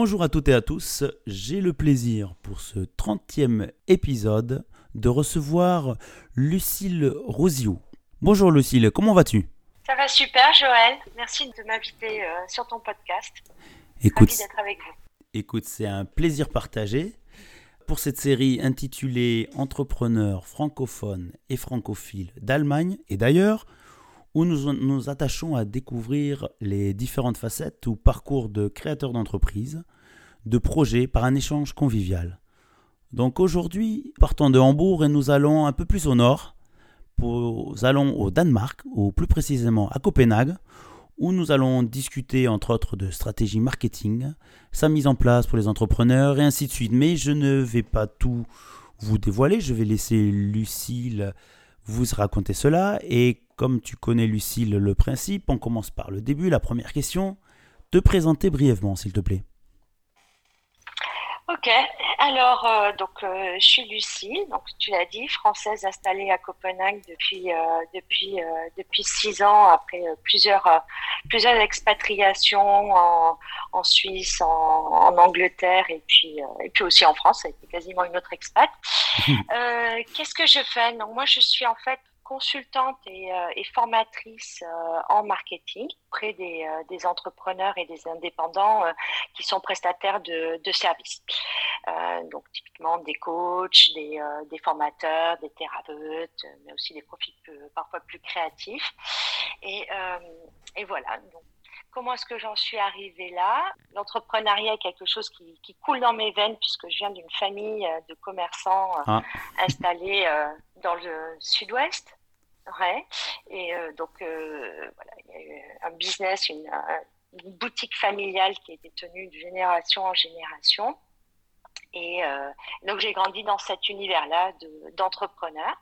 Bonjour à toutes et à tous, j'ai le plaisir pour ce 30e épisode de recevoir Lucille Rosio. Bonjour Lucille, comment vas-tu? Ça va super Joël, merci de m'inviter euh, sur ton podcast. Écoute, d'être avec vous. Écoute, c'est un plaisir partagé. Pour cette série intitulée Entrepreneurs francophones et francophiles d'Allemagne et d'ailleurs, où nous nous attachons à découvrir les différentes facettes ou parcours de créateurs d'entreprises, de projets par un échange convivial. Donc aujourd'hui, partons de Hambourg et nous allons un peu plus au nord. Nous allons au Danemark, ou plus précisément à Copenhague, où nous allons discuter entre autres de stratégie marketing, sa mise en place pour les entrepreneurs et ainsi de suite. Mais je ne vais pas tout vous dévoiler, je vais laisser Lucille vous raconter cela. Et comme tu connais Lucille le principe, on commence par le début, la première question. Te présenter brièvement s'il te plaît. Ok, alors euh, donc euh, je suis Lucie, donc tu l'as dit, française installée à Copenhague depuis euh, depuis depuis six ans après plusieurs plusieurs expatriations en, en Suisse, en, en, Angleterre et puis et puis aussi en France, ça a été quasiment une autre expat. Qu'est-ce que je fais? Donc moi je suis en fait consultante et, euh, et formatrice euh, en marketing auprès des, euh, des, entrepreneurs et des indépendants qui sont prestataires de, de services. donc typiquement des coachs, des, des, formateurs, des thérapeutes, mais aussi des profils parfois plus créatifs. Et, et voilà. Donc, comment est-ce que j'en suis arrivée là? L'entrepreneuriat est quelque chose qui, qui, coule dans mes veines puisque je viens d'une famille de commerçants ah. installés dans le sud-ouest. Ouais. Et euh, donc, euh, voilà, il y a eu un business, une, une, boutique familiale qui a été tenue de génération en génération. Et euh, donc, j'ai grandi dans cet univers-là d'entrepreneur.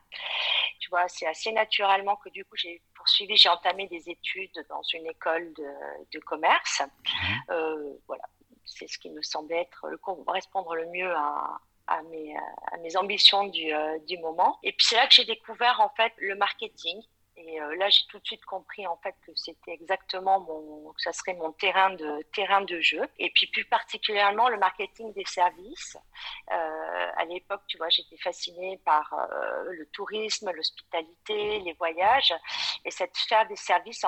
tu vois, c'est assez naturellement que du coup, j'ai poursuivi, j'ai entamé des études dans une école de, de commerce. Mmh. Euh, voilà, c'est ce qui me semblait être correspondre le mieux à, à mes, à mes ambitions du, euh, du moment. Et puis c'est là que j'ai découvert en fait le marketing. Et euh, là, j'ai tout de suite compris en fait que c'était exactement mon, ça serait mon terrain de terrain de jeu. Et puis plus particulièrement le marketing des services. Euh, à l'époque, tu vois, j'étais fascinée par euh, le tourisme, l'hospitalité, les voyages, et cette sphère des services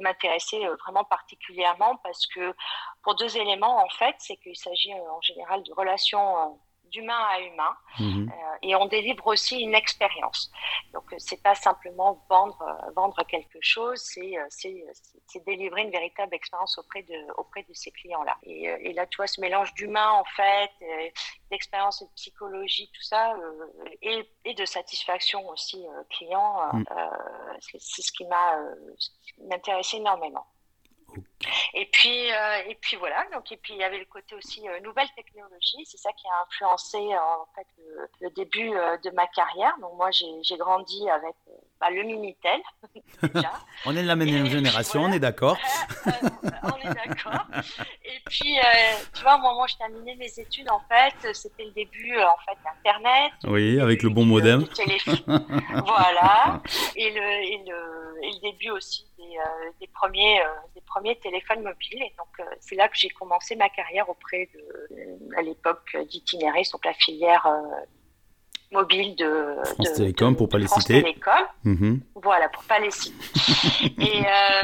m'intéressait euh, vraiment particulièrement parce que pour deux éléments en fait, c'est qu'il s'agit en général de relations d'humain à humain mhm. euh, et on délivre aussi une expérience. Donc euh, c'est pas simplement vendre euh, vendre quelque chose, c'est c'est délivrer une véritable expérience auprès de auprès de ces clients-là. Et, et, là tu vois ce mélange d'humain en fait, d'expérience et de psychologie, tout ça et, et, de satisfaction aussi client, mhm. c'est ce qui m'a m'intéressait énormément. Et puis, euh, et puis voilà. Donc, et puis il y avait le côté aussi euh, nouvelle technologie. C'est ça qui a influencé en fait le, le début euh, de ma carrière. Donc moi, j'ai grandi avec euh, bah, le minitel. on est de la même génération, on est d'accord. on est d'accord. Et puis, tu vois, moment où je terminais mes études, en fait, c'était le début en fait d'Internet. Oui, avec le bon modem. voilà. Et le, et le, et le début aussi des, des premiers, des premiers téléphones mobiles. Et donc, euh, c'est là que j'ai commencé ma carrière auprès de, à l'époque, d'Itinéris, donc la filière euh, mobile de France Télécom, pour pas les citer. Télécom. Mm Voilà, pour pas les citer. et, euh,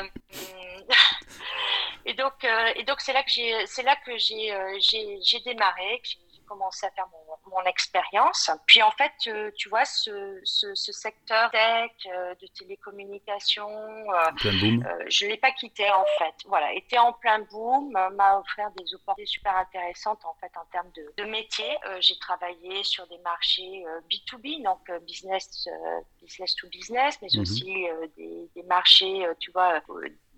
et donc, et donc c'est là que j'ai, c'est là que j'ai, j'ai, démarré, que j'ai commencé à faire mon, mon expérience. Puis en fait, euh, tu vois, ce, ce, ce secteur tech, euh, de télécommunications, euh, je ne l'ai pas quitté en fait. Voilà, était en plein boom, m'a offert des opportunités super intéressantes en fait en termes de, de métier. J'ai travaillé sur des marchés B2B, donc business, business to business, mais mhm. aussi des, des, marchés, tu vois,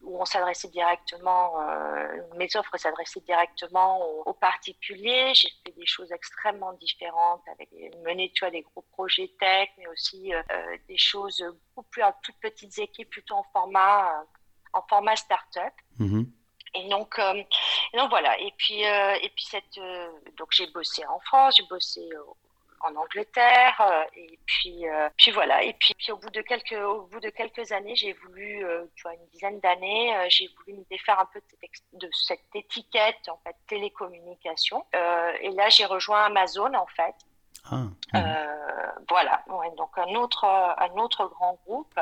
où on s'adressait directement, euh, mes offres s'adressaient directement aux, particuliers. J'ai fait des choses extrêmement différentes, avec mené tu vois des gros projets tech, mais aussi euh, des choses beaucoup plus en toutes petites équipes, plutôt en format euh, en format start-up. Mm-hmm. Et donc, euh, et donc voilà. Et puis, euh, et puis cette, donc j'ai bossé en France, j'ai bossé en Angleterre. et puis, puis voilà. Et puis, puis, au bout de quelques, au bout de quelques années, j'ai voulu, tu vois, une dizaine d'années, j'ai voulu me défaire un peu de cette, de cette étiquette en fait télécommunication. et là, j'ai rejoint Amazon en fait. Ah, euh, voilà, donc un autre, un autre grand groupe.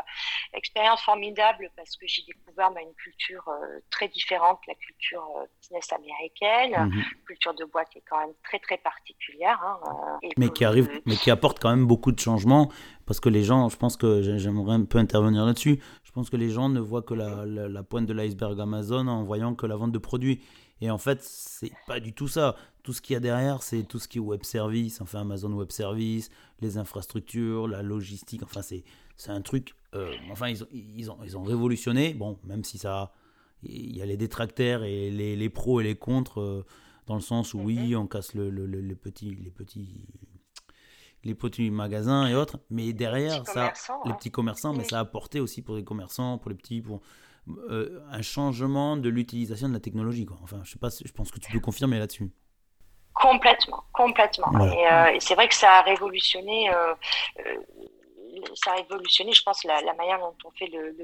Expérience formidable parce que j'ai découvert bah, une culture euh, très différente, la culture euh, business américaine, mhm. culture de boîte qui est quand même très très particulière. Hein, mais qui arrive, mais qui apporte quand même beaucoup de changements parce que les gens, je pense que j'aimerais un peu intervenir là-dessus. Je pense que les gens ne voient que la, la pointe de l'iceberg Amazon en voyant que la vente de produits. Et en fait, c'est pas du tout ça. Tout ce qu'il y a derrière, c'est tout ce qui est web service, enfin Amazon Web Service, les infrastructures, la logistique. Enfin, c'est un truc. Euh, enfin, ils ont, ils, ont, ils ont révolutionné. Bon, même si ça. Il y a les détracteurs et les, les pros et les contre, euh, dans le sens où oui, on casse le, le, les petits. Les petits les petits magasins et autres, mais derrière ça, les petits commerçants, mais ça a apporté aussi pour les commerçants, pour les petits, pour, euh, un changement de l'utilisation de la technologie. Quoi. Enfin, je sais pas, je pense que tu peux confirmer là-dessus. Complètement, complètement. Euh, et, c'est vrai que ça a révolutionné, euh, ça a révolutionné, je pense, la, manière dont on fait le,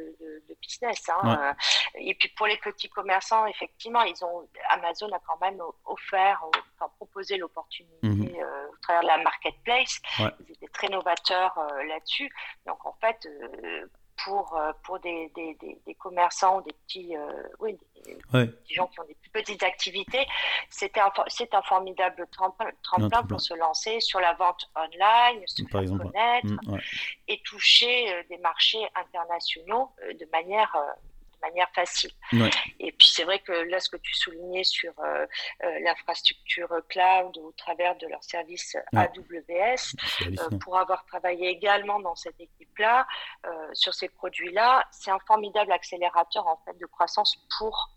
business. Hein. Et puis pour les petits commerçants, effectivement, ils ont Amazon a quand même offert, enfin, proposé l'opportunité mhm. au travers de la marketplace. Ils étaient très novateurs là-dessus. Donc en fait euh, pour des, des, des, commerçants, des petits, euh, oui, des, gens qui ont des plus petites activités, c'était un, c'est un formidable tremplin, pour se lancer sur la vente online, se Par faire connaître mm, et toucher euh, des marchés internationaux de manière manière facile. Et puis c'est vrai que là, ce que tu soulignais sur euh, euh, l'infrastructure cloud au travers de leur service AWS, euh, pour avoir travaillé également dans cette équipe-là, sur ces produits-là, c'est un formidable accélérateur en fait de croissance pour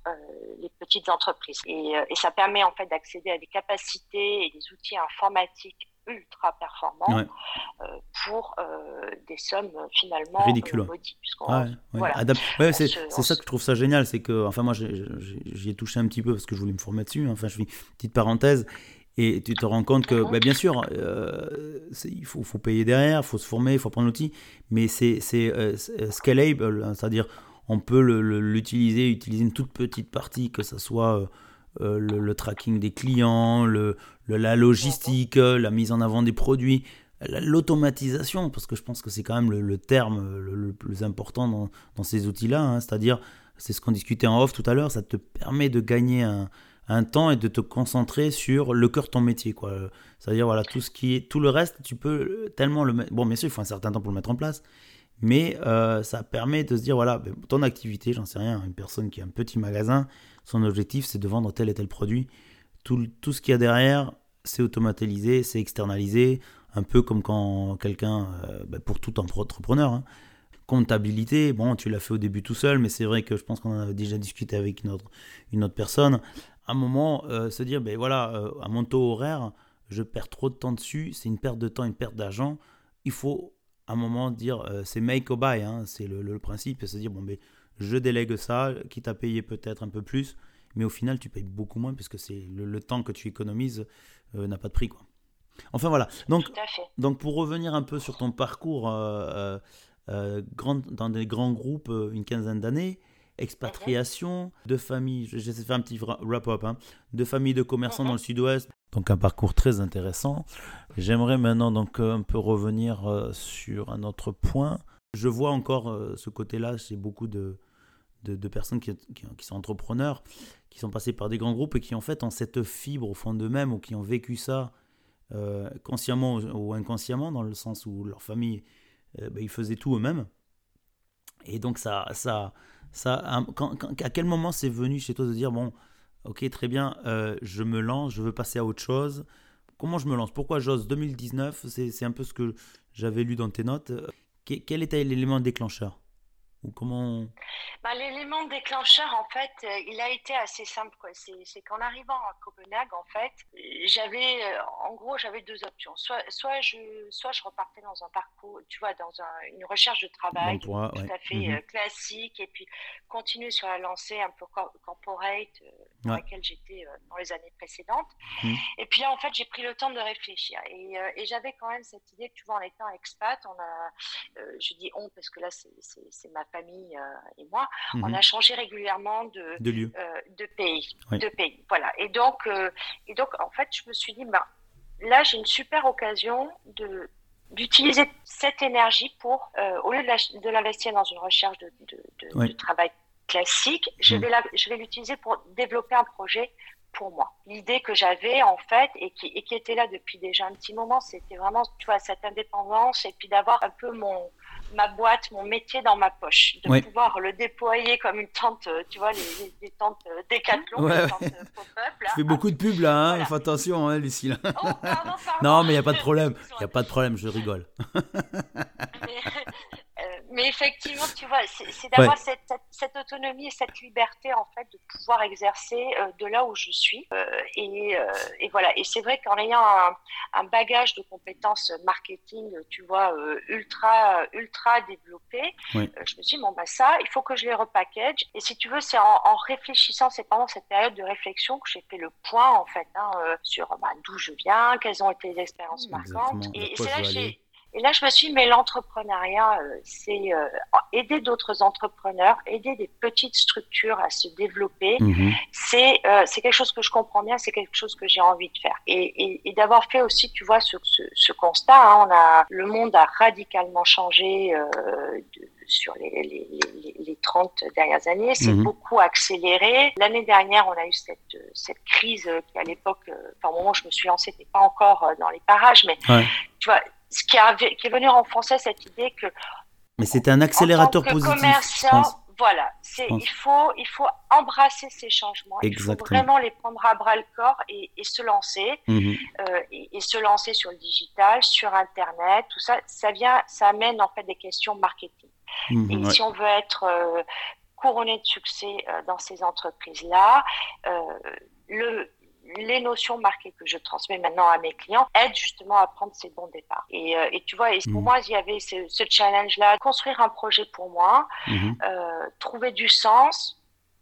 les petites entreprises. Et, et ça permet en fait d'accéder à des capacités et des outils informatiques ultra performant euh, pour euh, des sommes finalement ridicules. Ouais, c'est ça que je trouve ça génial, c'est que, enfin moi j'y ai touché un petit peu parce que je voulais me former dessus, hein. enfin je fais une petite parenthèse. Et tu te rends compte que, mhm. bah, bien sûr, euh, il faut, faut, payer derrière, il faut se former, il faut prendre l'outil, mais c'est scalable, c'est-à-dire on peut l'utiliser, utiliser une toute petite partie, que ce soit euh, le, tracking des clients, le, la logistique, euh, la mise en avant des produits, l'automatisation, parce que je pense que c'est quand même le, terme le, plus important dans, dans ces outils-là, hein. c'est-à-dire, c'est ce qu'on discutait en off tout à l'heure, ça te permet de gagner un, un, temps et de te concentrer sur le cœur de ton métier. Quoi. C'est-à-dire, voilà, tout, ce qui tout le reste, tu peux tellement le mettre. Bon, bien sûr, il faut un certain temps pour le mettre en place, mais euh, ça permet de se dire, voilà, ben, ton activité, j'en sais rien, une personne qui a un petit magasin, son objectif, c'est de vendre tel et tel produit. Tout, tout ce qu'il y a derrière, c'est automatisé, c'est externalisé, un peu comme quand quelqu'un, euh, bah, pour tout entrepreneur, hein. comptabilité, bon, tu l'as fait au début tout seul, mais c'est vrai que je pense qu'on a déjà discuté avec une autre, une autre personne. À un moment, euh, se dire, ben voilà, à mon taux horaire, je perds trop de temps dessus, c'est une perte de temps, une perte d'argent. Il faut un moment dire, c'est make or buy, hein. c'est le, le, principe, c'est se dire, bon, ben je délègue ça, quitte à payer peut-être un peu plus, mais au final, tu payes beaucoup moins puisque c'est le, temps que tu économises euh, n'a pas de prix. Quoi. Enfin voilà. Donc, donc pour revenir un peu sur ton parcours euh, euh, grand, dans des grands groupes, une quinzaine d'années, expatriation, de famille, j'essaie de faire un petit wrap-up, hein, de famille de commerçants dans le sud-ouest. Donc un parcours très intéressant. J'aimerais maintenant donc un peu revenir sur un autre point. Je vois encore ce côté-là chez beaucoup de, de, personnes qui, sont entrepreneurs, qui sont passés par des grands groupes et qui en fait ont cette fibre au fond d'eux-mêmes ou qui ont vécu ça euh, consciemment ou, inconsciemment, dans le sens où leur famille, euh, ben, ils faisaient tout eux-mêmes. Et donc ça, ça, ça à quel moment c'est venu chez toi de dire, bon, ok, très bien, euh, je me lance, je veux passer à autre chose. Comment je me lance? Pourquoi j'ose? 2019 C'est un peu ce que j'avais lu dans tes notes. Quel était l'élément déclencheur? Ou comment bah, L'élément déclencheur, en fait, euh, il a été assez simple. C'est qu'en arrivant à Copenhague, en fait, j'avais, euh, en gros, j'avais deux options. Soit, soit, je, soit je repartais dans un parcours, tu vois, dans une recherche de travail tout à fait mhm. euh, classique, et puis continuer sur la lancée un peu corporate dans laquelle j'étais dans les années précédentes. Mhm. Et puis là, en fait, j'ai pris le temps de réfléchir. Et, et j'avais quand même cette idée que, tu vois, en étant expat, on a, je dis on parce que là, c'est ma famille et moi, on mhm. a changé régulièrement de, de, euh, de pays. De pays voilà. Et, donc, euh, et donc, en fait, je me suis dit, ben, là, j'ai une super occasion de d'utiliser cette énergie pour, euh, au lieu de l'investir dans une recherche de, de, de, travail classique, je mhm. vais je vais l'utiliser pour développer un projet pour moi. L'idée que j'avais en fait et qui, et qui était là depuis déjà un petit moment, c'était vraiment tu vois cette indépendance et puis d'avoir un peu mon ma boîte, mon métier dans ma poche, de pouvoir le déployer comme une tente, euh, tu vois, les, les, tentes euh, décathlon, les tentes euh, pop-up. Tu fais beaucoup de pubs là, hein fais attention, hein, Lucie. Oh, non, mais il n'y a pas de problème, il n'y a pas de problème, je rigole. mais effectivement, tu vois, c'est d'avoir cette, cette, autonomie et cette liberté, en fait, de pouvoir exercer euh, de là où je suis. Euh, et, euh, et, voilà. Et c'est vrai qu'en ayant un, un, bagage de compétences marketing, tu vois, ultra, ultra développé, je me suis dit, bon, bah, ça, il faut que je les repackage. Et si tu veux, c'est en, en, réfléchissant, c'est pendant cette période de réflexion que j'ai fait le point, en fait, hein, sur bah, d'où je viens, quelles ont été les expériences marquantes. Et, et c'est là que j'ai et là, je me suis dit, mais l'entrepreneuriat, euh, c'est euh, aider d'autres entrepreneurs, aider des petites structures à se développer. Mhm. C'est euh, c'est quelque chose que je comprends bien, c'est quelque chose que j'ai envie de faire. Et, et, et d'avoir fait aussi, tu vois, ce, ce, ce constat, hein, on a, le monde a radicalement changé de, sur les, les, les, les, 30 dernières années. C'est mhm. beaucoup accéléré. L'année dernière, on a eu cette, cette crise qui, à l'époque, enfin, au moment où je me suis lancée, n'était pas encore dans les parages, mais tu vois, ce qui, qui est venu renforcer cette idée que. Mais c'était un accélérateur positif. voilà, c'est il faut il faut embrasser ces changements. Exactement. Il faut vraiment les prendre à bras le corps et, et se lancer mhm. euh, et, se lancer sur le digital, sur Internet, tout ça, ça vient, ça amène en fait des questions marketing. Mhm, et si on veut être euh, couronné de succès euh, dans ces entreprises là, euh, le les notions marquées que je transmets maintenant à mes clients aident justement à prendre ces bons départs. Et, euh, et tu vois, et pour mmh. moi, il y avait ce, ce challenge-là, construire un projet pour moi, mmh. euh, trouver du sens,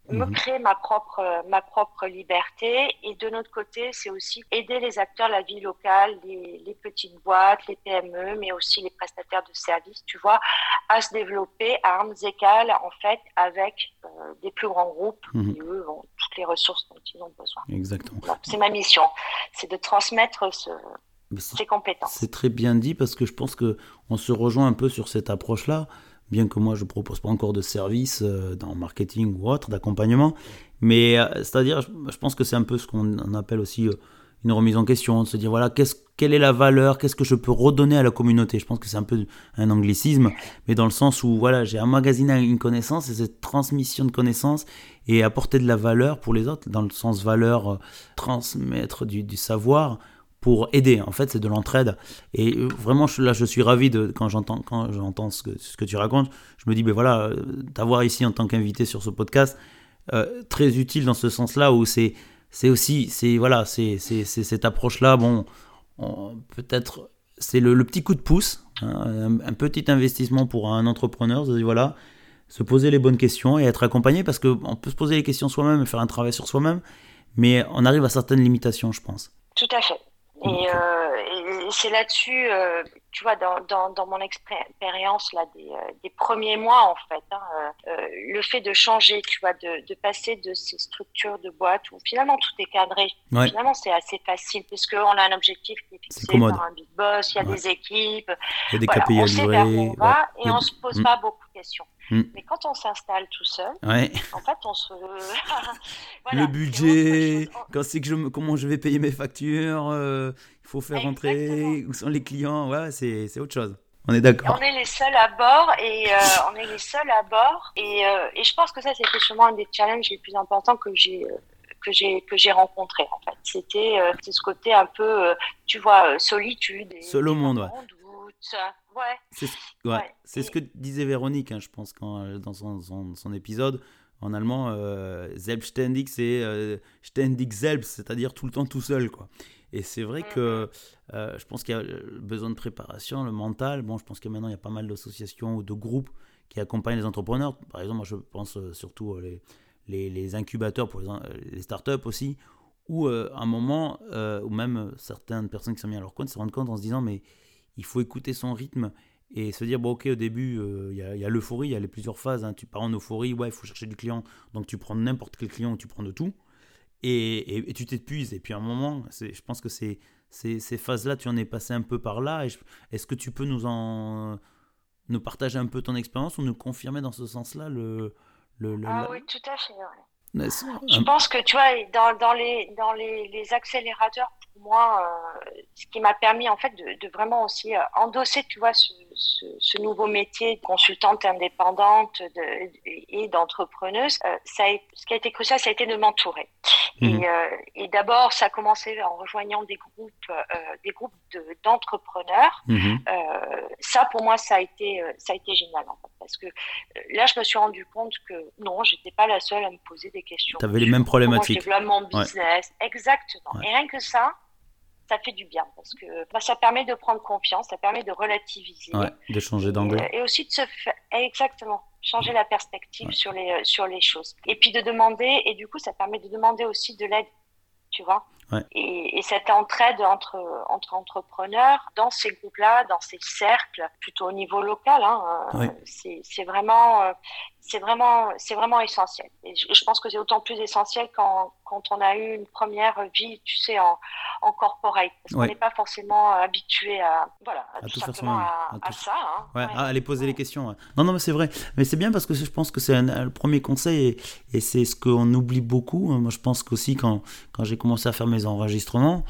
me mhm. créer ma propre ma propre liberté. Et de notre côté c'est aussi aider les acteurs la vie locale les, les, petites boîtes les PME mais aussi les prestataires de services tu vois à se développer à armes égales en fait avec euh, des plus grands groupes mhm. qui eux ont toutes les ressources dont ils ont besoin. Exactement. C'est ma mission. C'est de transmettre ce ces compétences. c'est très bien dit parce que je pense que on se rejoint un peu sur cette approche là bien que moi je propose pas encore de service euh, dans marketing ou autre, d'accompagnement. Mais euh, c'est-à-dire, je, pense que c'est un peu ce qu'on appelle aussi euh, une remise en question, de se dire voilà, quelle est la valeur, qu'est-ce que je peux redonner à la communauté? Je pense que c'est un peu un anglicisme, mais dans le sens où voilà, j'ai emmagasiné une connaissance et cette transmission de connaissances et apporter de la valeur pour les autres, dans le sens valeur, transmettre du savoir pour aider. En fait, c'est de l'entraide. Et euh, vraiment, là, je suis ravi de, quand j'entends, quand j'entends ce que, ce que tu racontes. Je me dis, ben voilà, euh, t'avoir ici en tant qu'invité sur ce podcast, euh, très utile dans ce sens-là où c'est, c'est aussi, c'est voilà, c'est, c'est, cette approche-là. Bon, peut-être, c'est le, petit coup de pouce, hein, un, petit investissement pour un entrepreneur. voilà, se poser les bonnes questions et être accompagné parce qu'on peut se poser les questions soi-même et faire un travail sur soi-même, mais on arrive à certaines limitations, je pense. Tout à fait. Et, euh, et c'est là-dessus, euh, tu vois, dans, dans, dans mon expérience là des, euh, des, premiers mois en fait, hein, euh, euh, le fait de changer, tu vois, de, de, passer de ces structures de boîte où finalement tout est cadré. Finalement, c'est assez facile puisque on a un objectif qui est fixé par un big boss, il y a des équipes, il y a des voilà, on sait vers où on va et on se pose mm. pas beaucoup de questions. Mm. Mais quand on s'installe tout seul, en fait, on se. voilà, le budget, quand c'est que je, comment je vais payer mes factures, euh, il faut faire rentrer, où sont les clients, ouais, c'est autre chose. On est d'accord. On est les seuls à bord et euh, on est les seuls à bord et, euh, et je pense que ça c'était sûrement un des challenges les plus importants que j'ai que j'ai que j'ai rencontré en fait. C'était ce côté un peu tu vois solitude. Seul au monde. ouais Ouais. C'est ce, que disait Véronique, hein, je pense, quand, dans son, son, épisode. En allemand, euh, Selbstständig, c'est euh, ständig selbst, c'est-à-dire tout le temps tout seul. quoi. Et c'est vrai que mhm. euh, je pense qu'il y a besoin de préparation, le mental. Bon, je pense que maintenant, il y a pas mal d'associations ou de groupes qui accompagnent les entrepreneurs. Par exemple, moi, je pense euh, surtout les, les, les, incubateurs pour les, les startups aussi, où à un moment, ou même certaines personnes qui sont mises à leur compte se rendent compte en se disant, mais il faut écouter son rythme et se dire, bon, ok, au début, il y a, l'euphorie, il y a les plusieurs phases. Hein. Tu pars en euphorie, ouais, il faut chercher du client, donc tu prends n'importe quel client, tu prends de tout et, tu t'épuises. Et puis à un moment, je pense que ces, ces, ces phases-là, tu en es passé un peu par là. Est-ce que tu peux nous en nous partager un peu ton expérience ou nous confirmer dans ce sens-là le, le, Ah oui, tout à fait. Je pense que tu vois, dans, dans, les, dans les, les accélérateurs, pour moi, euh, ce qui m'a permis en fait de, de vraiment aussi euh, endosser, tu vois, ce, ce, ce, nouveau métier de consultante indépendante de, et d'entrepreneuse, euh, ça a, ce qui a été crucial, ça a été de m'entourer. Mhm. Et, euh, et d'abord, ça a commencé en rejoignant des groupes, euh, des groupes d'entrepreneurs. Mhm. ça, pour moi, ça a été, ça a été génial en fait, parce que là, je me suis rendu compte que non, j'étais pas la seule à me poser des questions. Tu avais les mêmes problématiques. Comment je développe mon business, exactement. Et rien que ça, ça fait du bien parce que bah, ça permet de prendre confiance, ça permet de relativiser, de changer d'angle et, aussi de se faire exactement changer la perspective sur les euh, sur les choses et puis de demander et du coup ça permet de demander aussi de l'aide, tu vois. Et, cette entraide entre, entre entrepreneurs dans ces groupes-là, dans ces cercles, plutôt au niveau local, hein, euh, c'est vraiment, euh, c'est vraiment, c'est vraiment essentiel. Et je, pense que c'est d'autant plus essentiel quand, quand on a eu une première vie, tu sais, en, en corporate, parce qu'on n'est pas forcément habitué à, voilà, à, tout, simplement à, ça. Hein. Ouais, à aller poser les questions. Non, non, mais c'est vrai. Mais c'est bien parce que je pense que c'est le premier conseil et, et c'est ce qu'on oublie beaucoup. Moi, je pense qu'aussi quand, quand j'ai commencé à faire mes enregistrements,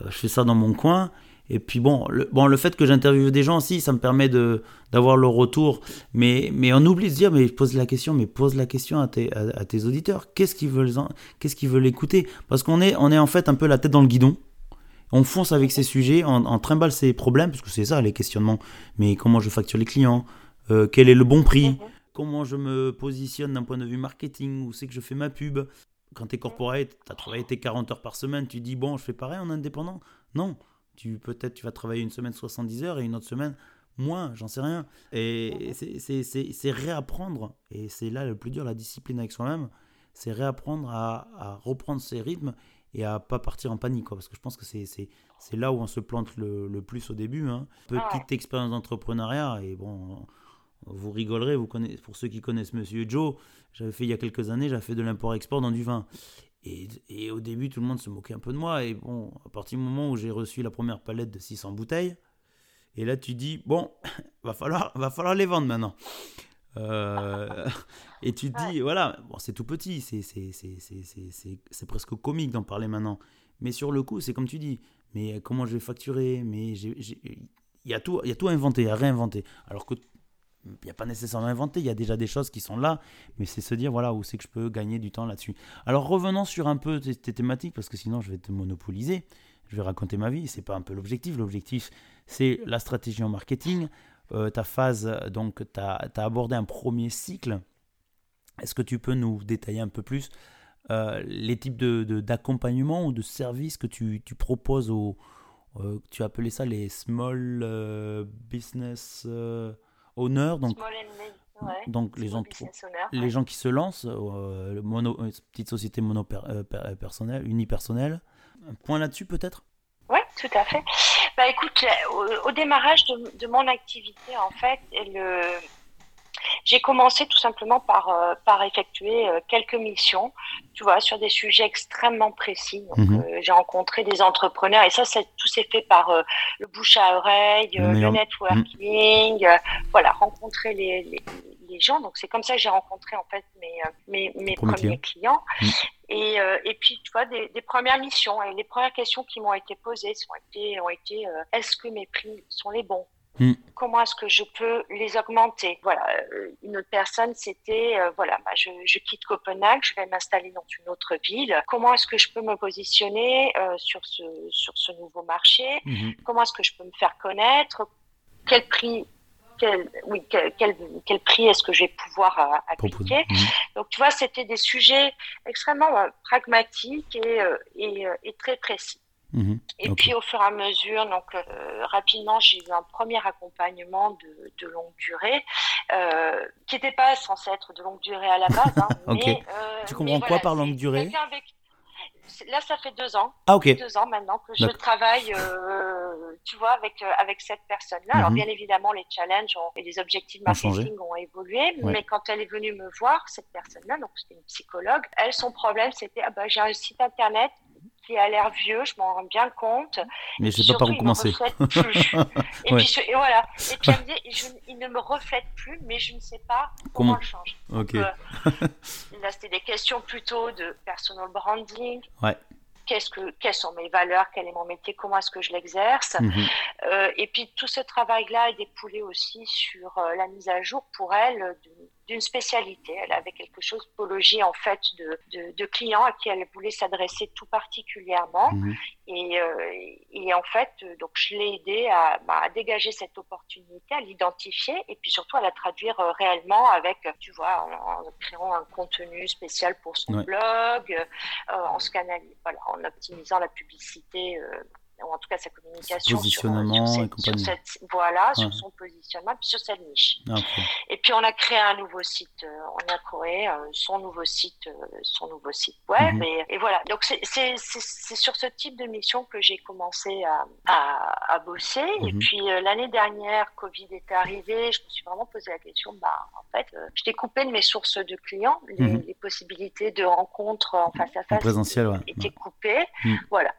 euh, je fais ça dans mon coin. Et puis bon, le, bon, le fait que j'interviewe des gens aussi, ça me permet de d'avoir leur retour. Mais, mais on oublie de dire, mais pose la question, mais pose la question à tes, à, tes auditeurs. Qu'est-ce qu'ils veulent, qu'est-ce qu'ils veulent écouter? Parce qu'on est, on est en fait un peu la tête dans le guidon. On fonce avec ces sujets, on, on trimballe ces problèmes, parce que c'est ça les questionnements. Mais comment je facture les clients? Euh, Quel est le bon prix? Mhm. Comment je me positionne d'un point de vue marketing? Où c'est que je fais ma pub? Quand tu es corporate, tu as travaillé tes 40 heures par semaine, tu dis, bon, je fais pareil en indépendant Non tu peut-être tu vas travailler une semaine 70 heures et une autre semaine moins, j'en sais rien. Et c'est réapprendre, et c'est là le plus dur, la discipline avec soi-même, c'est réapprendre à, reprendre ses rythmes et à pas partir en panique. Quoi, parce que je pense que c'est là où on se plante le, le plus au début. Hein. Petite expérience d'entrepreneuriat, et bon, vous rigolerez, vous connaissez, pour ceux qui connaissent Monsieur Joe, j'avais fait il y a quelques années, j'avais fait de l'import-export dans du vin. Et, au début, tout le monde se moquait un peu de moi. Et bon, à partir du moment où j'ai reçu la première palette de 600 bouteilles, et là tu dis, bon, va falloir, va falloir les vendre maintenant. Euh, et tu te dis, voilà, bon, c'est tout petit, c'est presque comique d'en parler maintenant. Mais sur le coup, c'est comme tu dis, mais comment je vais facturer? Mais il y, a tout, y a tout à inventer, à réinventer. Alors que il n'y a pas nécessairement à inventer, il y a déjà des choses qui sont là, mais c'est se dire, voilà, où c'est que je peux gagner du temps là-dessus. Alors revenons sur un peu tes, thématiques, parce que sinon je vais te monopoliser, je vais raconter ma vie, c'est pas un peu l'objectif, l'objectif c'est la stratégie en marketing, euh, ta phase, donc tu as, abordé un premier cycle, est-ce que tu peux nous détailler un peu plus euh, les types d'accompagnement de, ou de services que tu, tu proposes aux... Euh, tu appelé ça les small business honneur, donc, donc les, les gens qui se lancent, euh, mono, euh, petite société mono euh, personnelle, unipersonnelle. Un point là-dessus peut-être? Oui, tout à fait. Bah écoute, au, démarrage de, de, mon activité, en fait, le, j'ai commencé tout simplement par, euh, par effectuer euh, quelques missions, tu vois, sur des sujets extrêmement précis. Mhm. Euh, j'ai rencontré des entrepreneurs et ça, tout s'est fait par le bouche à oreille, le, networking, voilà, rencontrer les, les, les gens. Donc c'est comme ça que j'ai rencontré en fait mes, mes, mes premiers clients. Mhm. Et, et, puis, tu vois, des, des, premières missions et les premières questions qui m'ont été posées ont été, ont été est-ce que mes prix sont les bons? Hmm. Comment est-ce que je peux les augmenter? Voilà, euh, une autre personne, c'était euh, voilà, bah, je, je, quitte Copenhague, je vais m'installer dans une autre ville. Comment est-ce que je peux me positionner euh, sur ce sur ce nouveau marché? Hmm. Comment est-ce que je peux me faire connaître? Quel prix quel, oui, quel, quel, prix est-ce que je vais pouvoir euh, appliquer? Mhm. Donc, tu vois, c'était des sujets extrêmement euh, pragmatiques et, euh, et, et, très précis. Mhm. Et puis, au fur et à mesure, donc rapidement, j'ai eu un premier accompagnement de, de longue durée, qui n'était pas censé être de longue durée à la base. Hein, mais, tu comprends quoi par longue durée là, ça fait deux ans. Ah, ok. Deux ans maintenant que je travaille, euh, tu vois, avec, euh, avec cette personne-là. Alors, mhm. bien évidemment, les challenges et les objectifs marketing ont, évolué. Mais quand elle est venue me voir, cette personne-là, donc c'était une psychologue, elle, son problème, c'était ah bah, j'ai un site internet qui a l'air vieux, je m'en rends bien compte. Mais je ne sais pas par où commencer. et, puis et voilà. Et puis elle me dit, il ne me reflète plus, mais je ne sais pas comment, le changer. Euh, là, c'était des questions plutôt de personal branding. Ouais. Qu'est-ce que, quelles sont mes valeurs, quel est mon métier, comment est-ce que je l'exerce. Mhm. Euh, et puis tout ce travail-là est dépoulé aussi sur euh, la mise à jour pour elle d'une spécialité. Elle avait quelque chose typologie en fait de, de, de, clients à qui elle voulait s'adresser tout particulièrement. Mhm. Et, euh, et, en fait, donc je l'ai aidé à, bah, à, dégager cette opportunité, à l'identifier et puis surtout à la traduire euh, réellement avec, tu vois, en, créant un contenu spécial pour son blog, euh, en se voilà, en optimisant la publicité ou en tout cas sa communication positionnement sur, et cette, voilà, sur son positionnement, puis sur cette niche. Ah, et puis on a créé un nouveau site, euh, on a créé euh, son nouveau site, euh, son nouveau site web, mhm. et, et, voilà. Donc c'est sur ce type de mission que j'ai commencé à, à, à bosser. Et mhm. puis l'année dernière, Covid est arrivé, je me suis vraiment posé la question, bah en fait, je t'ai coupé de mes sources de clients, les, mhm. les, possibilités de rencontres en face à face en présentiel, ouais. étaient coupées, voilà.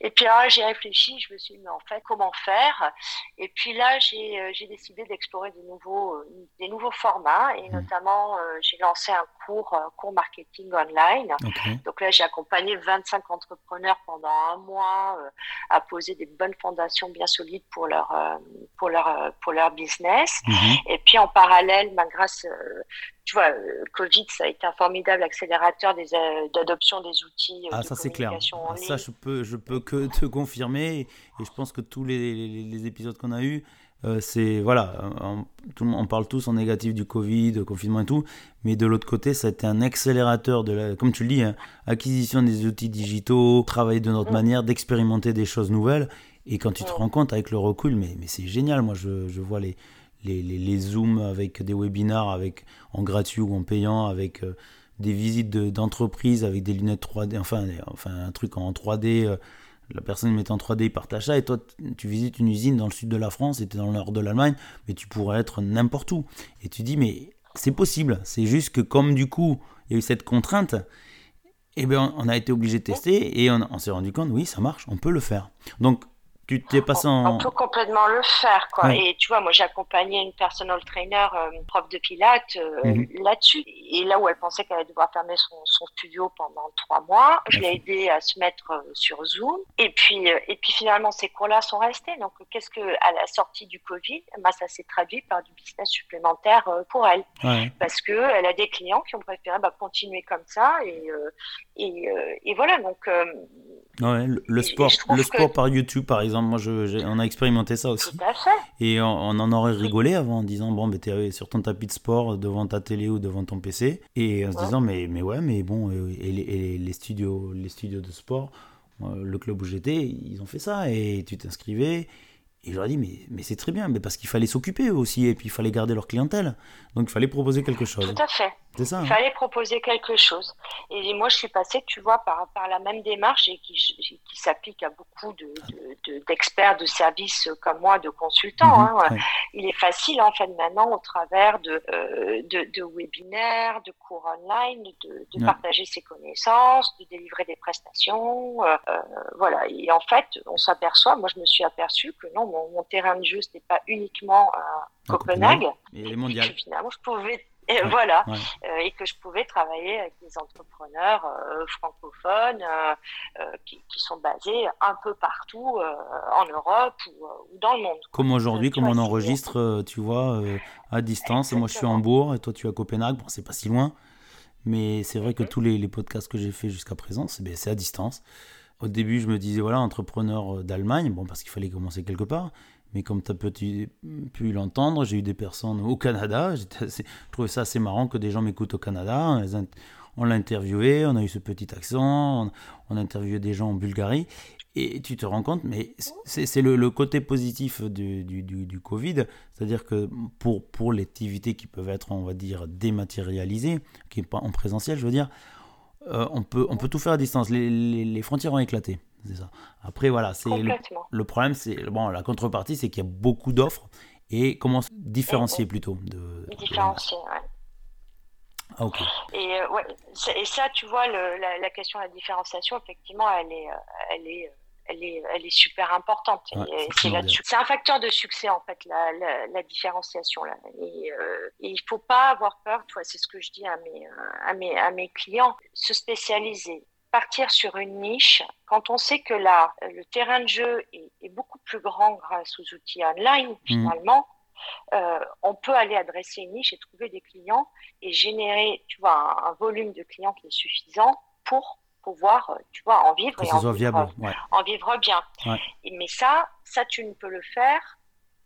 Et puis là, j'ai réfléchi, je me suis dit, mais en fait, comment faire? Et puis là, j'ai euh, décidé d'explorer des nouveaux, euh, des nouveaux formats et mmh. notamment, euh, j'ai lancé un cours, cours marketing online. Donc là, j'ai accompagné 25 entrepreneurs pendant un mois à poser des bonnes fondations bien solides pour leur, pour leur, pour leur business. Mmh. Et puis en parallèle, bah, grâce tu vois, Covid, ça a été un formidable accélérateur euh, d'adoption des outils. Euh, ah, ça c'est clair. Ah, ça, je peux, je peux que te confirmer. Et je pense que tous les, les, épisodes qu'on a eus, euh, c'est voilà, on, tout, on, parle tous en négatif du Covid, confinement et tout, mais de l'autre côté, ça a été un accélérateur de la, comme tu le dis, hein, acquisition des outils digitaux, travailler de notre mm. manière, d'expérimenter des choses nouvelles. Et quand tu te mm. rends compte avec le recul, mais, mais c'est génial. Moi, je, je vois les, les, les, Zooms avec des webinars avec, en gratuit ou en payant, avec euh, des visites d'entreprise avec des lunettes 3D, enfin, enfin un truc en 3D. Euh, la personne met en 3D, il partage ça, et toi, tu visites une usine dans le sud de la France, et tu es dans le nord de l'Allemagne, mais tu pourrais être n'importe où. Et tu dis, mais c'est possible, c'est juste que comme du coup, il y a eu cette contrainte, eh bien, on a été obligé de tester, et on, on s'est rendu compte, oui, ça marche, on peut le faire. Donc, tu t'es passé en... On peut complètement le faire, quoi. Et tu vois, moi, j'ai accompagné une personal trainer, euh, prof de pilates, euh, mhm. là-dessus. Et là où elle pensait qu'elle allait devoir fermer son, son, studio pendant trois mois, je l'ai aidé à se mettre euh, sur Zoom. Et puis, et puis finalement, ces cours-là sont restés. Donc, qu'est-ce que, à la sortie du Covid, bah, ça s'est traduit par du business supplémentaire pour elle. Parce que elle a des clients qui ont préféré bah, continuer comme ça. Et, et, et voilà. Donc, Ouais, le, sport, le sport par YouTube, par exemple, moi, je, on a expérimenté ça aussi. Et on, en aurait rigolé avant en disant, bon, ben, t'es sur ton tapis de sport devant ta télé ou devant ton PC. Et en se disant, mais, mais ouais, mais bon, euh, et les, les studios, les studios de sport, euh, le club où j'étais, ils ont fait ça. Et tu t'inscrivais. Et je leur ai dit, mais, mais c'est très bien, mais parce qu'il fallait s'occuper aussi, et puis il fallait garder leur clientèle. Donc il fallait proposer quelque chose. Tout à fait. Il hein. fallait proposer quelque chose. Et moi, je suis passée, tu vois, par, par la même démarche et qui, qui s'applique à beaucoup d'experts de, de, de, services comme moi, de consultants. Mhm, hein. Il est facile, en fait, maintenant, au travers de, euh, de, webinaires, de cours online, de, partager ses connaissances, de délivrer des prestations. Euh, euh, voilà. Et en fait, on s'aperçoit, moi, je me suis aperçue que non, mon, terrain de jeu, ce n'est pas uniquement à Copenhague. Et les mondiales. finalement, je pouvais et voilà, euh, et que je pouvais travailler avec des entrepreneurs euh, francophones euh, qui, qui, sont basés un peu partout en Europe ou, ou, dans le monde. Comme aujourd'hui, comme on enregistre, tu vois, à distance. Moi, je suis en Bourg et toi, tu es à Copenhague. Bon, c'est pas si loin, mais c'est vrai que mhm. tous les, les podcasts que j'ai fait jusqu'à présent, c'est à distance. Au début, je me disais, voilà, entrepreneur d'Allemagne, bon, parce qu'il fallait commencer quelque part. Mais comme tu as pu, l'entendre, j'ai eu des personnes au Canada. je trouvais ça assez marrant que des gens m'écoutent au Canada. On l'a interviewé, on a eu ce petit accent, on, a interviewé des gens en Bulgarie. Et tu te rends compte, mais c'est le, côté positif du, Covid, c'est-à-dire que pour, les activités qui peuvent être, on va dire, dématérialisées, qui pas en présentiel, je veux dire, euh, on, peut, tout faire à distance. Les, frontières ont éclaté. C'est ça. Après, voilà, c'est le, problème, c'est bon, la contrepartie, c'est qu'il y a beaucoup d'offres et comment différencier plutôt de, Différencier, ouais. Ah. Et, euh, ouais, et ça, tu vois, le, la, la, question de la différenciation, effectivement, elle est, euh, elle est elle est, elle est super importante. c'est un facteur de succès en fait, la, la, la différenciation là. Et, euh, et il faut pas avoir peur. C'est ce que je dis à mes, à mes, à mes clients. Se spécialiser, partir sur une niche. Quand on sait que là, le terrain de jeu est, est beaucoup plus grand grâce aux outils online, mmh. finalement. Euh, on peut aller adresser une niche et trouver des clients et générer, tu vois, un, un volume de clients qui est suffisant pour pouvoir, euh, tu vois, en vivre et en vivre, en vivre, bien. Mais ça, ça, tu ne peux le faire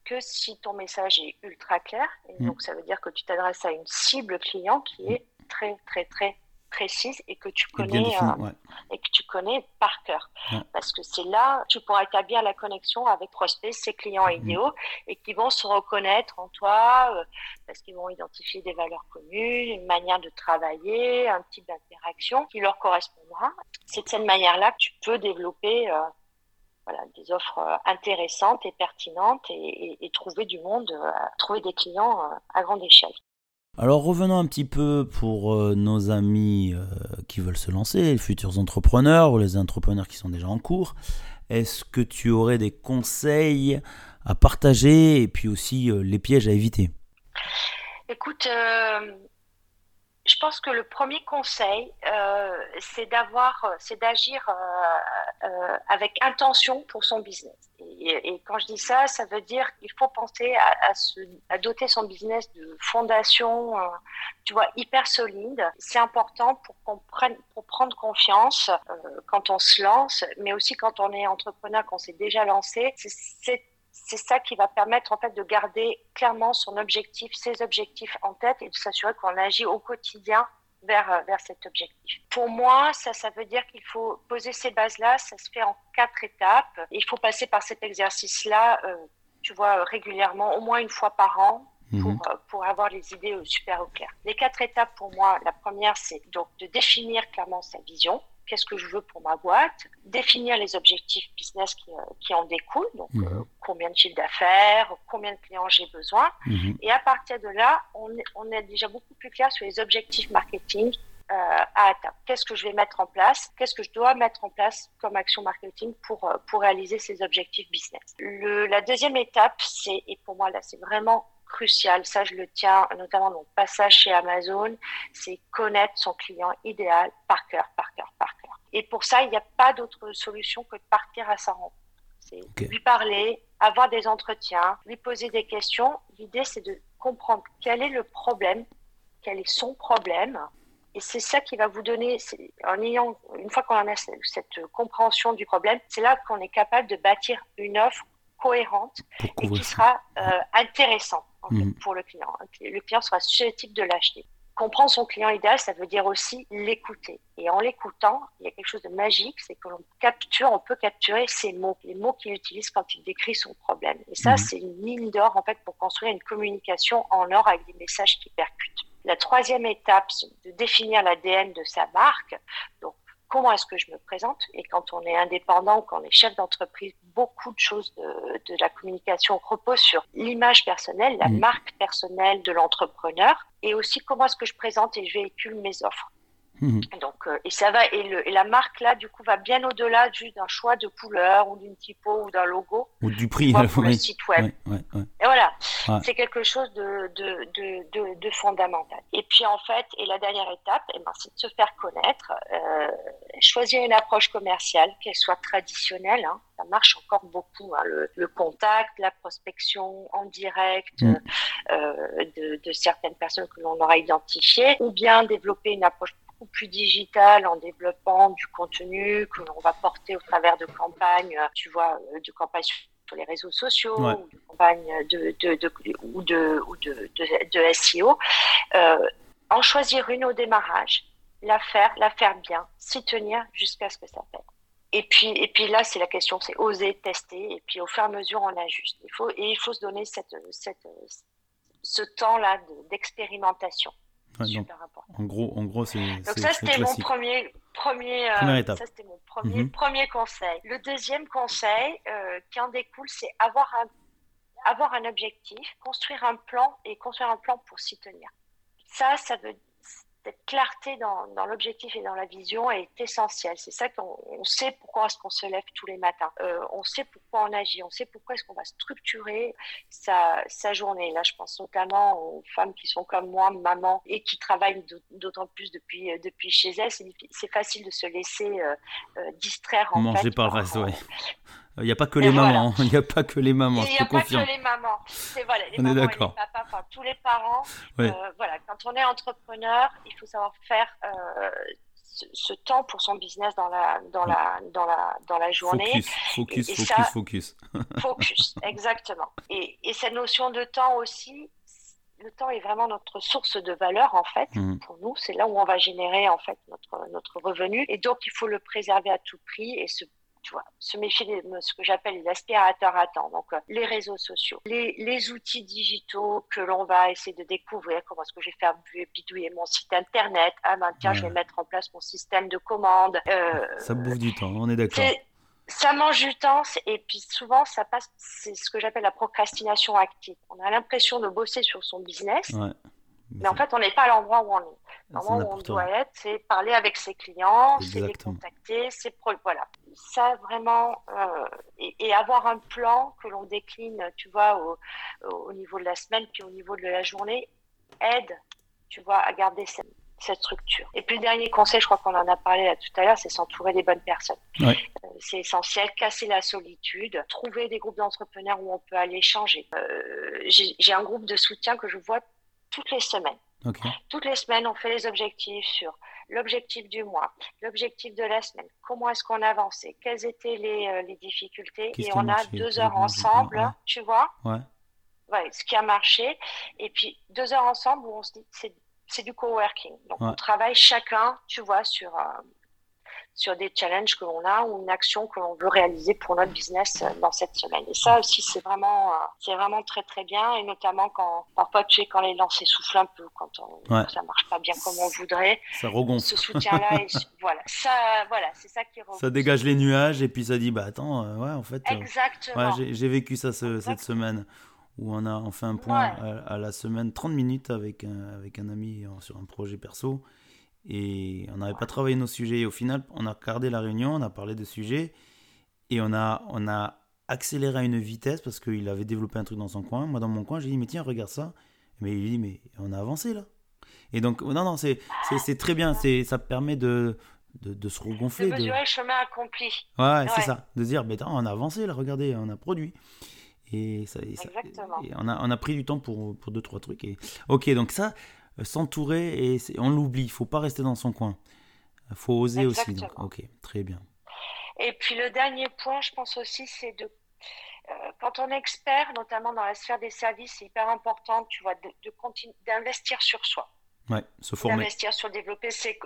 que si ton message est ultra clair. Et mm. donc, ça veut dire que tu t'adresses à une cible client qui est très, très, très précise et que tu connais euh, et que tu connais par cœur. Parce que c'est là tu pourras établir la connexion avec prospects ses clients idéaux et qui vont se reconnaître en toi euh, parce qu'ils vont identifier des valeurs communes une manière de travailler un type d'interaction qui leur correspondra. C'est de cette manière là que tu peux développer euh, voilà, des offres intéressantes et pertinentes et, et trouver du monde, trouver des clients à grande échelle. Alors revenons un petit peu pour euh, nos amis euh, qui veulent se lancer, les futurs entrepreneurs ou les entrepreneurs qui sont déjà en cours. Est-ce que tu aurais des conseils à partager et puis aussi euh, les pièges à éviter? Écoute, je pense que le premier conseil, euh, c'est d'avoir, c'est d'agir euh, euh, avec intention pour son business. Et, quand je dis ça, ça veut dire qu'il faut penser à, se, à, doter son business de fondations, tu vois, hyper solides. C'est important pour prenne, pour prendre confiance quand on se lance, mais aussi quand on est entrepreneur, qu'on s'est déjà lancé. C'est c'est ça qui va permettre en fait de garder clairement son objectif, ses objectifs en tête et de s'assurer qu'on agit au quotidien vers, euh, vers cet objectif. Pour moi, ça, ça veut dire qu'il faut poser ces bases-là, ça se fait en quatre étapes. il faut passer par cet exercice-là, euh, tu vois, régulièrement, au moins une fois par an, pour, mhm. euh, pour, avoir les idées super au clair. Les quatre étapes pour moi, la première, c'est donc de définir clairement sa vision qu'est-ce que je veux pour ma boîte, définir les objectifs business qui, euh, qui en découlent, donc euh, combien de chiffre d'affaires, combien de clients j'ai besoin. Mhm. Et à partir de là, on est, on est déjà beaucoup plus clair sur les objectifs marketing euh, à atteindre. Qu'est-ce que je vais mettre en place? Qu'est-ce que je dois mettre en place comme action marketing pour, pour réaliser ces objectifs business? Le, La deuxième étape, c'est, et pour moi là, c'est vraiment crucial, ça je le tiens notamment dans le passage chez Amazon, c'est connaître son client idéal par cœur, par cœur, par cœur. Et pour ça, il n'y a pas d'autre solution que de partir à sa rencontre. C'est lui parler, avoir des entretiens, lui poser des questions. L'idée, c'est de comprendre quel est le problème, quel est son problème. Et c'est ça qui va vous donner, en ayant, une fois qu'on a cette compréhension du problème, c'est là qu'on est capable de bâtir une offre cohérente et qui sera euh, intéressante mhm. pour le client. Le client sera susceptible de l'acheter. Comprendre son client idéal, ça veut dire aussi l'écouter. Et en l'écoutant, il y a quelque chose de magique, c'est que l'on capture, on peut capturer ses mots, les mots qu'il utilise quand il décrit son problème. Et ça, mhm. c'est une ligne d'or en fait pour construire une communication en or avec des messages qui percutent. La troisième étape, c'est de définir l'ADN de sa marque. Donc, comment est-ce que je me présente Et quand on est indépendant, quand on est chef d'entreprise, beaucoup de choses de, de, la communication reposent sur l'image personnelle, la mm. marque personnelle de l'entrepreneur, et aussi comment est-ce que je présente et je véhicule mes offres. Mhm. Donc, euh, et ça va, et, le, et, la marque là, du coup, va bien au-delà juste d'un choix de couleur ou d'une typo ou d'un logo. Ou du prix. Pour le site web. et voilà, c'est quelque chose de, de, de, de, fondamental. Et puis en fait, et la dernière étape, eh ben, c'est de se faire connaître, euh, choisir une approche commerciale, qu'elle soit traditionnelle. Hein, ça marche encore beaucoup. Hein, le, le, contact, la prospection en direct mm. euh, de certaines personnes que l'on aura identifiées, ou bien développer une approche plus digital en développant du contenu que l'on va porter au travers de campagnes, tu vois, euh, de campagnes sur les réseaux sociaux, ou de campagne de, de, ou de, ou de, de SEO, en choisir une au démarrage, la faire, la faire bien, s'y tenir jusqu'à ce que ça paie. Et puis, et puis là, c'est la question, c'est oser tester, et puis au fur et à mesure, on ajuste. Il faut, et il faut se donner cette, cette, ce temps-là d'expérimentation. Super important. En gros, en gros, c'est. Donc ça, c'était mon premier, premier, euh, ça c'était mon premier, mhm. premier conseil. Le deuxième conseil euh, qui en découle, c'est avoir un, avoir un objectif, construire un plan et construire un plan pour s'y tenir. Ça, ça veut cette clarté dans, dans l'objectif et dans la vision est essentielle. C'est ça qu'on on sait pourquoi est-ce qu'on se lève tous les matins. Euh, on sait pourquoi on agit. On sait pourquoi est-ce qu'on va structurer sa, sa, journée. Là, je pense notamment aux femmes qui sont comme moi, maman, et qui travaillent d'autant plus depuis, euh, depuis chez elles. C'est facile de se laisser euh, euh distraire. En Manger par le reste, oui. Il n'y a pas que les mamans. Il n'y a pas que les mamans. Il n'y a pas que les mamans. C'est voilà, les on mamans est d'accord. enfin, tous les parents. Euh, voilà, quand on est entrepreneur, il faut savoir faire euh, ce, temps pour son business dans la dans la dans la dans la journée. Focus, focus, focus, focus. focus, exactement. Et, et cette notion de temps aussi, le temps est vraiment notre source de valeur en fait mmh. pour nous. C'est là où on va générer en fait notre notre revenu et donc il faut le préserver à tout prix et se tu vois, se méfier de ce que j'appelle les aspirateurs à temps, donc euh, les réseaux sociaux, les, les outils digitaux que l'on va essayer de découvrir, comment est-ce que je vais faire bidouiller mon site internet, ah ben tiens, je vais mettre en place mon système de commande. Euh, ça bouffe du temps, on est d'accord. Ça mange du temps et puis souvent ça passe, c'est ce que j'appelle la procrastination active. On a l'impression de bosser sur son business, ouais. Mais en fait on n'est pas à l'endroit où on est. L'endroit où on doit être, c'est parler avec ses clients, c'est les contacter, c'est voilà ça vraiment euh, et, avoir un plan que l'on décline, tu vois, au, au, niveau de la semaine puis au niveau de la journée aide, tu vois, à garder cette, cette structure. Et puis le dernier conseil, je crois qu'on en a parlé là tout à l'heure, c'est s'entourer des bonnes personnes. Euh, c'est essentiel, casser la solitude, trouver des groupes d'entrepreneurs où on peut aller échanger. Euh, J'ai un groupe de soutien que je vois toutes les semaines. Toutes les semaines, on fait les objectifs sur l'objectif du mois, l'objectif de la semaine, comment est-ce qu'on avançait, quelles étaient les, euh, les difficultés. Et on a deux heures ensemble, tu vois ouais. ouais. ce qui a marché. Et puis deux heures ensemble où on se dit, c'est du coworking. Donc on travaille chacun, tu vois, sur, euh, sur des challenges que l'on a ou une action que l'on veut réaliser pour notre business euh, dans cette semaine. Et ça aussi, c'est vraiment, euh, c'est vraiment très très bien. Et notamment quand, parfois, tu sais, quand les lancers soufflent un peu, quand, on, ça marche pas bien comme on voudrait. Ça regonfle. Ce soutien-là, voilà, ça, voilà, c'est ça qui regonfle. Ça dégage les nuages et puis ça dit, bah attends, euh, ouais, en fait. Exactement. Ouais, j'ai vécu ça cette semaine où on a on fait un point à, la semaine 30 minutes avec un, avec un ami sur un projet perso et on n'avait pas travaillé nos sujets. Et au final, on a gardé la réunion, on a parlé de sujets et on a, on a accéléré à une vitesse parce qu'il avait développé un truc dans son coin. Moi, dans mon coin, j'ai dit, mais tiens, regarde ça. Mais il dit, mais on a avancé là. Et donc, non, non, c'est très bien. Ça permet de, de, de, se regonfler. De mesurer le chemin accompli. Ouais, c'est ça. De dire, mais on a avancé là, regardez, on a produit. Et, ça, et, on, a, on a pris du temps pour, pour deux, trois trucs. Et... Ok, donc ça, s'entourer et on l'oublie. Il faut pas rester dans son coin. Il faut oser aussi. Donc. Ok, très bien. Et puis le dernier point, je pense aussi, c'est de euh, quand on est expert, notamment dans la sphère des services, c'est hyper important, tu vois, de, d'investir sur soi. Ouais, se former. D'investir sur développer ses,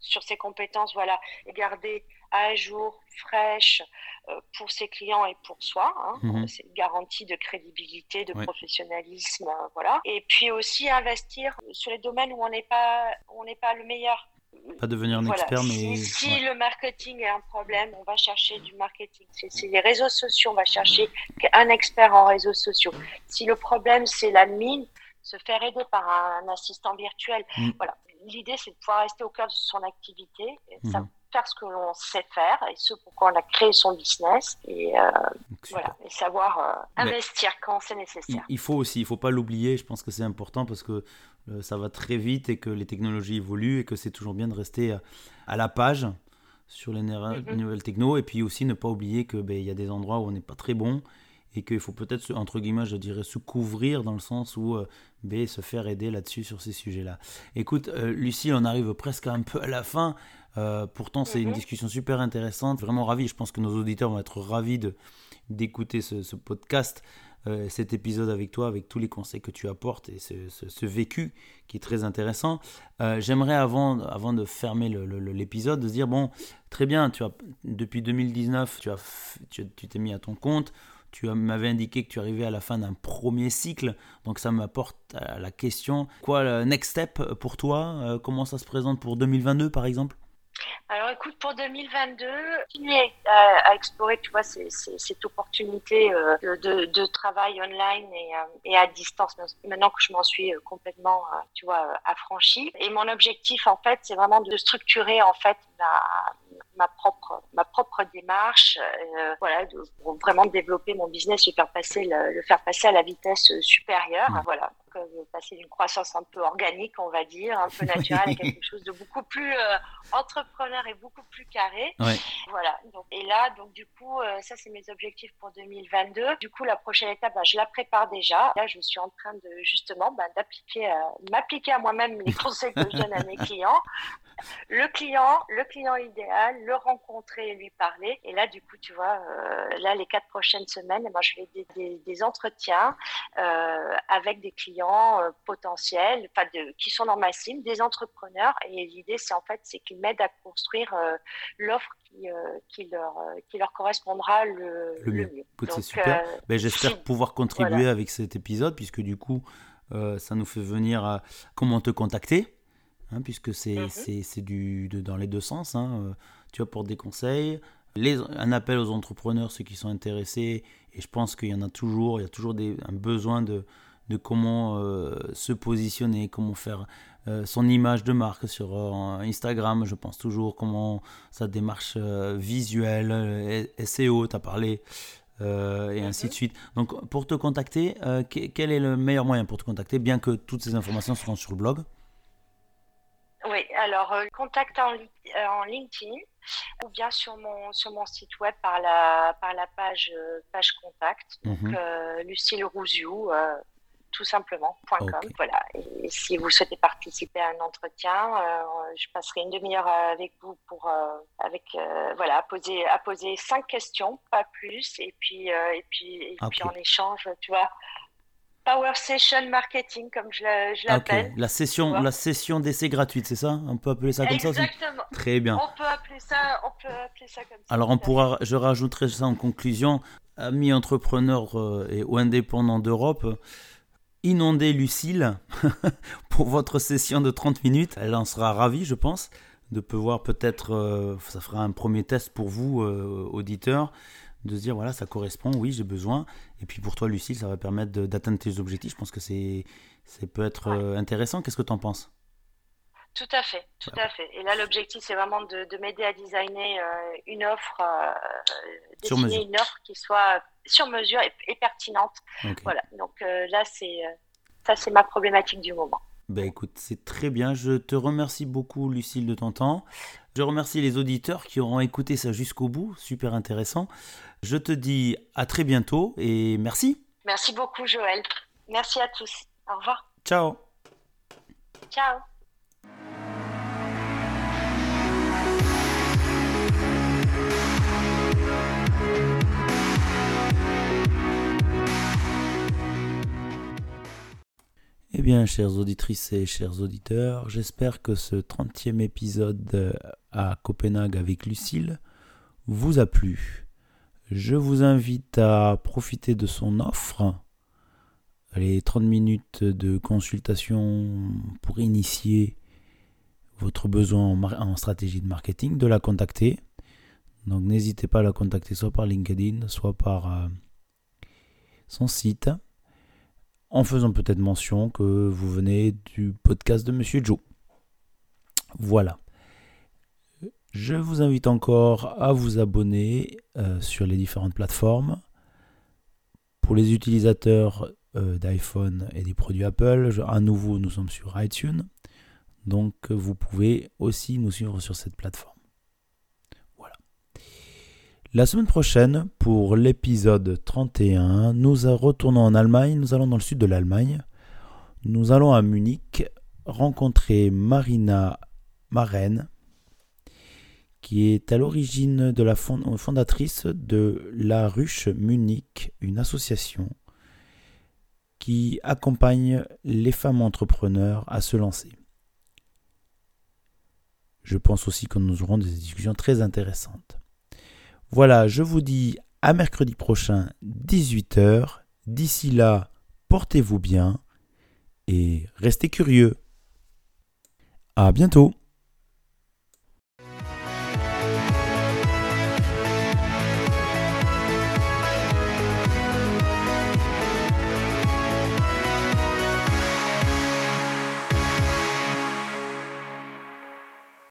sur ses compétences, voilà, et garder à jour, fraîche euh, pour ses clients et pour soi. Hein. Mhm. C'est une garantie de crédibilité, de professionnalisme, euh, voilà. Et puis aussi investir sur les domaines où on n'est pas, on n'est pas le meilleur. Pas devenir un expert, mais. Si, le marketing est un problème, on va chercher du marketing. Si les réseaux sociaux, on va chercher un expert en réseaux sociaux. Si le problème, c'est la mine, se faire aider par un assistant virtuel. Mm. Voilà. L'idée, c'est de pouvoir rester au cœur de son activité, et mm faire ce que l'on sait faire et ce pourquoi on a créé son business et, euh, voilà, et savoir euh, investir quand c'est nécessaire. Il faut aussi, il faut pas l'oublier, je pense que c'est important parce que euh, ça va très vite et que les technologies évoluent et que c'est toujours bien de rester à la page sur les mm-hmm. nouvelles techno et puis aussi ne pas oublier que ben, il y a des endroits où on n'est pas très bon et qu'il faut peut-être, entre guillemets, je dirais, se couvrir dans le sens où euh, B, se faire aider là-dessus sur ces sujets-là. Écoute, euh, Lucie, on arrive presque un peu à la fin. pourtant, c'est une Mhm. discussion super intéressante, vraiment ravi. Je pense que nos auditeurs vont être ravis d'écouter ce, ce podcast, euh, cet épisode avec toi, avec tous les conseils que tu apportes et ce, ce- ce vécu qui est très intéressant. Euh, J'aimerais, avant, avant de fermer l'épisode, de se dire, bon, très bien, tu as, depuis 2019, tu f- tu tu t'es mis à ton compte. Tu m'avais indiqué que tu arrivais à la fin d'un premier cycle, donc ça m'apporte à la question, quoi le next step pour toi Euh, Comment ça se présente pour 2022 par exemple? Alors écoute, pour 2022, continuer à, à explorer, tu vois, cette opportunité euh, de, travail online et, euh, à distance, maintenant que je m'en suis euh, complètement, euh, tu vois, euh, affranchie. Et mon objectif, en fait, c'est vraiment de structurer, en fait, ma, ma propre, ma propre démarche, euh, voilà, de, pour vraiment développer mon business et faire passer le, le faire passer à la vitesse euh, supérieure, voilà. Euh, passer d'une croissance un peu organique, on va dire, un peu naturelle, à quelque chose de beaucoup plus euh, entrepreneur et beaucoup plus carré. Ouais. Voilà. Donc, et là, donc du coup, euh, ça c'est mes objectifs pour 2022. Du coup, la prochaine étape, bah, je la prépare déjà. Là, je suis en train de justement bah, d'appliquer, euh, m'appliquer à moi-même les conseils que je donne à mes clients. Le client, le client idéal, le rencontrer et lui parler. Et là, du coup, tu vois, là, les quatre prochaines semaines, eh ben, je vais des, des, des entretiens avec des clients euh, potentiels, enfin, de, qui sont dans ma cible, des entrepreneurs. Et l'idée, c'est en fait, c'est qu'ils m'aident à construire euh, l'offre qui, euh, qui, leur, qui leur correspondra le, mieux. c'est super. Ben, J'espère pouvoir contribuer voilà. avec cet épisode, puisque du coup, ça nous fait venir comment te contacter, hein, puisque c'est Mhm. du de- dans les deux sens. hein, tu as pour des conseils, les, un appel aux entrepreneurs, ceux qui sont intéressés, et je pense qu'il y en a toujours, il y a toujours des, un besoin de, de comment euh, se positionner, comment faire euh, son image de marque sur euh, Instagram, je pense toujours, comment sa démarche visuelle, SEO, tu as parlé, et ainsi de suite. Donc pour te contacter, que- quel est le meilleur moyen pour te contacter, bien que toutes ces informations seront sur le blog? Oui, alors contact en, li- en LinkedIn ou bien sur mon sur mon site web par la par la page page contact donc Mhm. euh, Lucille Rouziou euh, tout simplement .com Ok. voilà. Et si vous souhaitez participer à un entretien euh, je passerai une demi-heure avec vous pour euh, avec euh, voilà à poser à poser cinq questions pas plus et puis et puis et puis en échange tu vois. Power Session Marketing comme je Ah, l'appelle la session, la session d'essai gratuite, c'est ça? On peut appeler ça comme ça exactement. Très bien. On peut appeler ça, on peut appeler ça comme ça. Alors on pourra, je rajouterai ça en conclusion, amis entrepreneurs et ou indépendants d'Europe, inondez Lucille pour votre session de 30 minutes. Elle en sera ravie, je pense, de pouvoir peut-être, euh, ça fera un premier test pour vous, euh, auditeurs, de se dire voilà, ça correspond, oui, j'ai besoin. Et puis pour toi, Lucille, ça va permettre d'atteindre tes objectifs. Je pense que c'est, c'est peut être euh, intéressant. Qu'est-ce que tu en penses? Tout à fait, tout à fait. Et là, l'objectif, c'est vraiment de, de m'aider à designer euh, une offre, euh, Sur dessiner mesure. une offre qui soit sur mesure et, et pertinente. Voilà. Donc euh, là, c'est euh, ça, c'est ma problématique du moment. Ben écoute, c'est très bien. Je te remercie beaucoup, Lucille, de ton temps. Je remercie les auditeurs qui auront écouté ça jusqu'au bout. Super intéressant. Je te dis à très bientôt et merci. Merci beaucoup, Joël. Merci à tous. Au revoir. Ciao. Ciao. Eh bien, chères auditrices et chers auditeurs, j'espère que ce 30e épisode euh, à Copenhague avec Lucille vous a plu. Je vous invite à profiter de son offre, les 30 minutes de consultation pour initier votre besoin en, stratégie de marketing, de la contacter. Donc n'hésitez pas à la contacter soit par LinkedIn, soit par euh, son site en faisant peut-être mention que vous venez du podcast de Monsieur Joe. Voilà. Je vous invite encore à vous abonner euh, sur les différentes plateformes. Pour les utilisateurs euh, d'iPhone et des produits Apple, à nouveau, nous sommes sur iTunes. Donc, vous pouvez aussi nous suivre sur cette plateforme. La semaine prochaine, pour l'épisode 31, nous retournons en Allemagne. Nous allons dans le sud de l'Allemagne. Nous allons à Munich rencontrer Marina Maren, qui est à l'origine de la fondatrice de La Ruche Munich, une association qui accompagne les femmes entrepreneurs à se lancer. Je pense aussi que nous aurons des discussions très intéressantes. Voilà, je vous dis à mercredi prochain, 18h. D'ici là, portez-vous bien et restez curieux. À bientôt